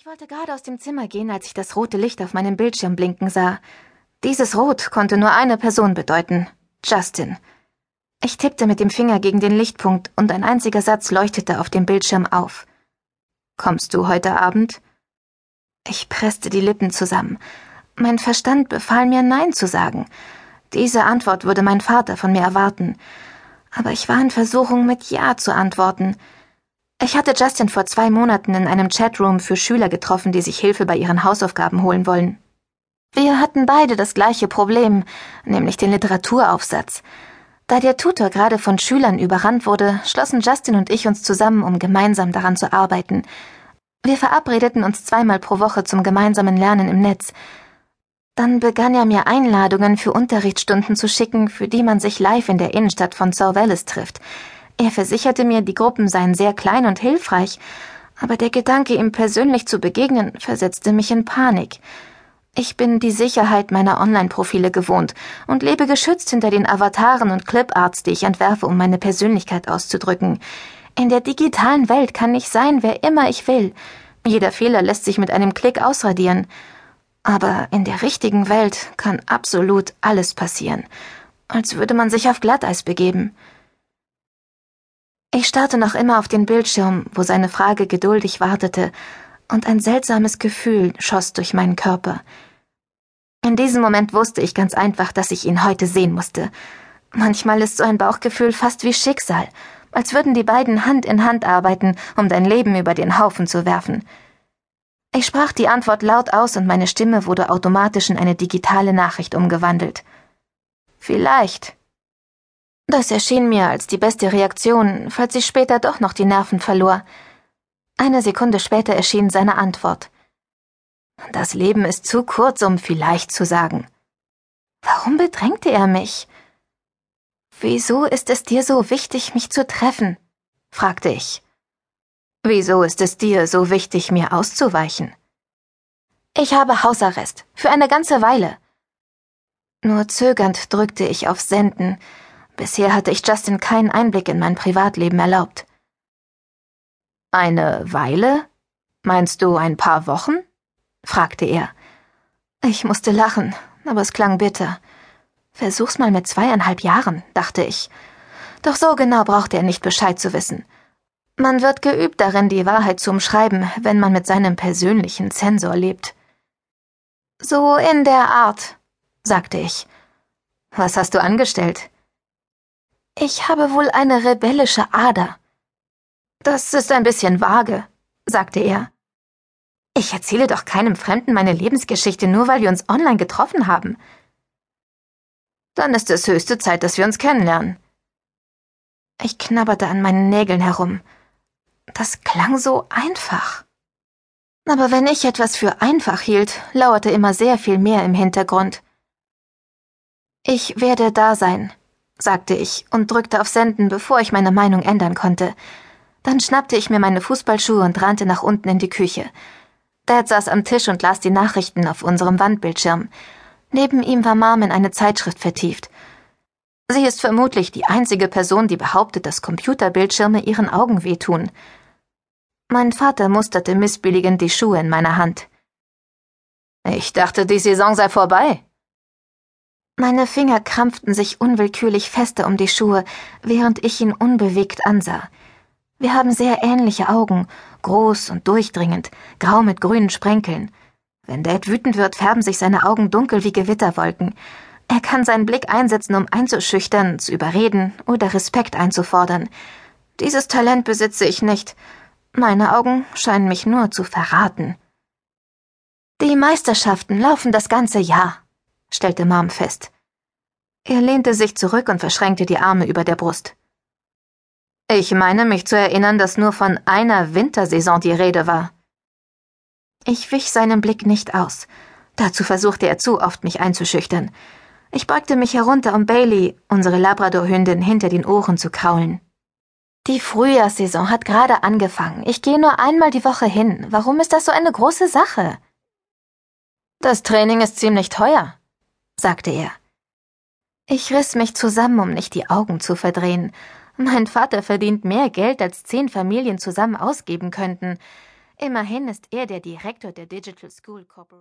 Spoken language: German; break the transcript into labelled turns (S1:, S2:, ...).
S1: Ich wollte gerade aus dem Zimmer gehen, als ich das rote Licht auf meinem Bildschirm blinken sah. Dieses Rot konnte nur eine Person bedeuten. Justin. Ich tippte mit dem Finger gegen den Lichtpunkt und ein einziger Satz leuchtete auf dem Bildschirm auf. Kommst du heute Abend? Ich presste die Lippen zusammen. Mein Verstand befahl mir Nein zu sagen. Diese Antwort würde mein Vater von mir erwarten. Aber ich war in Versuchung, mit Ja zu antworten. Ich hatte Justin vor zwei Monaten in einem Chatroom für Schüler getroffen, die sich Hilfe bei ihren Hausaufgaben holen wollen. Wir hatten beide das gleiche Problem, nämlich den Literaturaufsatz. Da der Tutor gerade von Schülern überrannt wurde, schlossen Justin und ich uns zusammen, um gemeinsam daran zu arbeiten. Wir verabredeten uns zweimal pro Woche zum gemeinsamen Lernen im Netz. Dann begann er mir Einladungen für Unterrichtsstunden zu schicken, für die man sich live in der Innenstadt von Sorvellis trifft. Er versicherte mir, die Gruppen seien sehr klein und hilfreich, aber der Gedanke, ihm persönlich zu begegnen, versetzte mich in Panik. Ich bin die Sicherheit meiner Online-Profile gewohnt und lebe geschützt hinter den Avataren und Cliparts, die ich entwerfe, um meine Persönlichkeit auszudrücken. In der digitalen Welt kann ich sein, wer immer ich will. Jeder Fehler lässt sich mit einem Klick ausradieren. Aber in der richtigen Welt kann absolut alles passieren, als würde man sich auf Glatteis begeben. Ich starrte noch immer auf den Bildschirm, wo seine Frage geduldig wartete, und ein seltsames Gefühl schoss durch meinen Körper. In diesem Moment wusste ich ganz einfach, dass ich ihn heute sehen musste. Manchmal ist so ein Bauchgefühl fast wie Schicksal, als würden die beiden Hand in Hand arbeiten, um dein Leben über den Haufen zu werfen. Ich sprach die Antwort laut aus und meine Stimme wurde automatisch in eine digitale Nachricht umgewandelt. Vielleicht. Das erschien mir als die beste Reaktion, falls ich später doch noch die Nerven verlor. Eine Sekunde später erschien seine Antwort. Das Leben ist zu kurz, um vielleicht zu sagen. Warum bedrängte er mich? Wieso ist es dir so wichtig, mich zu treffen? fragte ich. Wieso ist es dir so wichtig, mir auszuweichen? Ich habe Hausarrest, für eine ganze Weile. Nur zögernd drückte ich auf Senden, Bisher hatte ich Justin keinen Einblick in mein Privatleben erlaubt. Eine Weile? Meinst du ein paar Wochen? fragte er. Ich musste lachen, aber es klang bitter. Versuch's mal mit zweieinhalb Jahren, dachte ich. Doch so genau brauchte er nicht Bescheid zu wissen. Man wird geübt darin, die Wahrheit zu umschreiben, wenn man mit seinem persönlichen Zensor lebt. So in der Art, sagte ich. Was hast du angestellt? Ich habe wohl eine rebellische Ader. Das ist ein bisschen vage, sagte er. Ich erzähle doch keinem Fremden meine Lebensgeschichte nur, weil wir uns online getroffen haben. Dann ist es höchste Zeit, dass wir uns kennenlernen. Ich knabberte an meinen Nägeln herum. Das klang so einfach. Aber wenn ich etwas für einfach hielt, lauerte immer sehr viel mehr im Hintergrund. Ich werde da sein, sagte ich und drückte auf Senden, bevor ich meine Meinung ändern konnte. Dann schnappte ich mir meine Fußballschuhe und rannte nach unten in die Küche. Dad saß am Tisch und las die Nachrichten auf unserem Wandbildschirm. Neben ihm war Mom in eine Zeitschrift vertieft. Sie ist vermutlich die einzige Person, die behauptet, dass Computerbildschirme ihren Augen wehtun. Mein Vater musterte missbilligend die Schuhe in meiner Hand. Ich dachte, die Saison sei vorbei, meine Finger krampften sich unwillkürlich fester um die Schuhe, während ich ihn unbewegt ansah. Wir haben sehr ähnliche Augen, groß und durchdringend, grau mit grünen Sprenkeln. Wenn Dad wütend wird, färben sich seine Augen dunkel wie Gewitterwolken. Er kann seinen Blick einsetzen, um einzuschüchtern, zu überreden oder Respekt einzufordern. Dieses Talent besitze ich nicht. Meine Augen scheinen mich nur zu verraten. Die Meisterschaften laufen das ganze Jahr, stellte Mom fest. Er lehnte sich zurück und verschränkte die Arme über der Brust. Ich meine mich zu erinnern, dass nur von einer Wintersaison die Rede war. Ich wich seinem Blick nicht aus. Dazu versuchte er zu oft, mich einzuschüchtern. Ich beugte mich herunter, um Bailey, unsere Labradorhündin, hinter den Ohren zu kraulen. Die Frühjahrssaison hat gerade angefangen. Ich gehe nur einmal die Woche hin. Warum ist das so eine große Sache? Das Training ist ziemlich teuer, sagte er. Ich riss mich zusammen, um nicht die Augen zu verdrehen. Mein Vater verdient mehr Geld, als zehn Familien zusammen ausgeben könnten. Immerhin ist er der Direktor der Digital School Corporation.